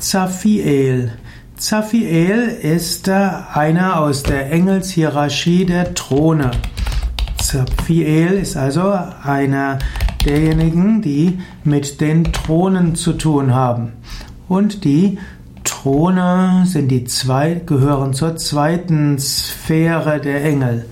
Zaphiel. Zaphiel ist einer aus der Engelshierarchie der Throne. Zaphiel ist also einer derjenigen, die mit den Thronen zu tun haben. Und die Throne sind die zwei, gehören zur zweiten Sphäre der Engel.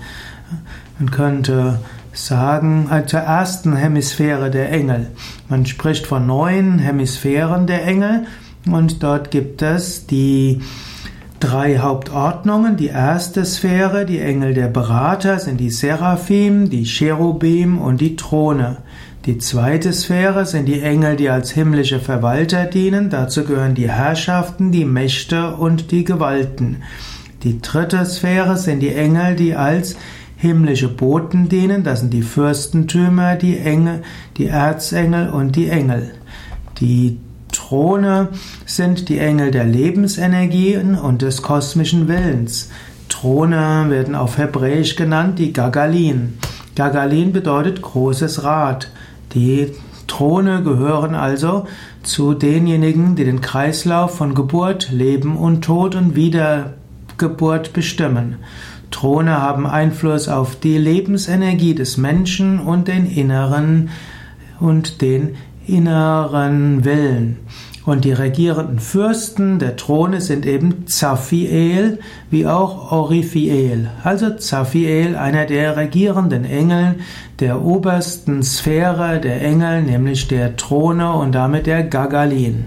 Man könnte sagen, äh, zur ersten Hemisphäre der Engel. Man spricht von neun Hemisphären der Engel und dort gibt es die drei Hauptordnungen. Die erste Sphäre, die Engel der Berater, sind die Seraphim, die Cherubim und die Throne. Die zweite Sphäre sind die Engel, die als himmlische Verwalter dienen. Dazu gehören die Herrschaften, die Mächte und die Gewalten. Die dritte Sphäre sind die Engel, die als himmlische Boten dienen. Das sind die Fürstentümer, die Engel, die Erzengel und die Engel. Die Throne sind die Engel der Lebensenergien und des kosmischen Willens. Throne werden auf Hebräisch genannt die Gagalin. Gagalin bedeutet großes Rad. Die Throne gehören also zu denjenigen, die den Kreislauf von Geburt, Leben und Tod und Wiedergeburt bestimmen. Throne haben Einfluss auf die Lebensenergie des Menschen und den inneren und den inneren Willen. Und die regierenden Fürsten der Throne sind eben Zaphiel wie auch Oriphiel. Also Zaphiel, einer der regierenden Engel der obersten Sphäre der Engel, nämlich der Throne und damit der Gagalin.